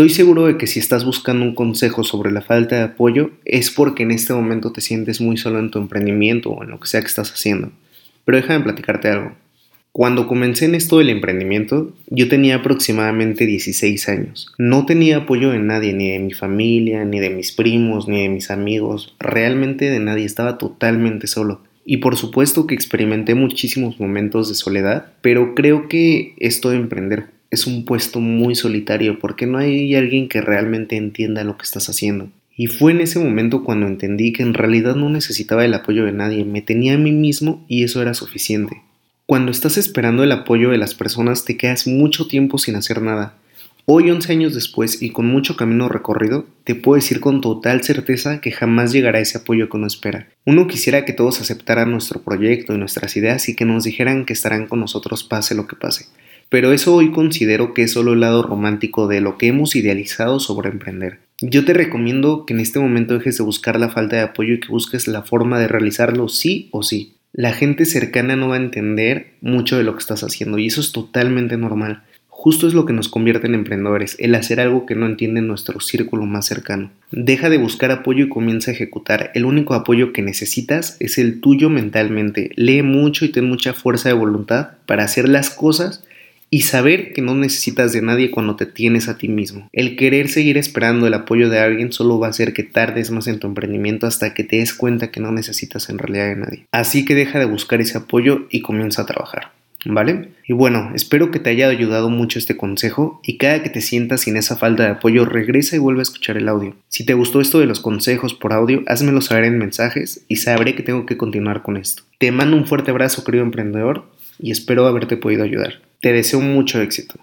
Estoy seguro de que si estás buscando un consejo sobre la falta de apoyo es porque en este momento te sientes muy solo en tu emprendimiento o en lo que sea que estás haciendo. Pero déjame platicarte algo. Cuando comencé en esto del emprendimiento, yo tenía aproximadamente 16 años. No tenía apoyo de nadie, ni de mi familia, ni de mis primos, ni de mis amigos, realmente de nadie, estaba totalmente solo. Y por supuesto que experimenté muchísimos momentos de soledad, pero creo que esto de emprender es un puesto muy solitario porque no hay alguien que realmente entienda lo que estás haciendo. Y fue en ese momento cuando entendí que en realidad no necesitaba el apoyo de nadie, me tenía a mí mismo y eso era suficiente. Cuando estás esperando el apoyo de las personas te quedas mucho tiempo sin hacer nada. Hoy, 11 años después y con mucho camino recorrido, te puedo decir con total certeza que jamás llegará ese apoyo que uno espera. Uno quisiera que todos aceptaran nuestro proyecto y nuestras ideas y que nos dijeran que estarán con nosotros pase lo que pase. Pero eso hoy considero que es solo el lado romántico de lo que hemos idealizado sobre emprender. Yo te recomiendo que en este momento dejes de buscar la falta de apoyo y que busques la forma de realizarlo sí o sí la gente cercana no va a entender mucho de lo que estás haciendo y eso es totalmente normal. Justo es lo que nos convierte en emprendedores, el hacer algo que no entiende nuestro círculo más cercano. Deja de buscar apoyo y comienza a ejecutar. El único apoyo que necesitas es el tuyo mentalmente. Lee mucho y ten mucha fuerza de voluntad para hacer las cosas y saber que no necesitas de nadie cuando te tienes a ti mismo. El querer seguir esperando el apoyo de alguien solo va a hacer que tardes más en tu emprendimiento hasta que te des cuenta que no necesitas en realidad de nadie. Así que deja de buscar ese apoyo y comienza a trabajar. ¿Vale? Y bueno, espero que te haya ayudado mucho este consejo y cada que te sientas sin esa falta de apoyo regresa y vuelve a escuchar el audio. Si te gustó esto de los consejos por audio, házmelo saber en mensajes y sabré que tengo que continuar con esto. Te mando un fuerte abrazo querido emprendedor y espero haberte podido ayudar. Te deseo mucho éxito.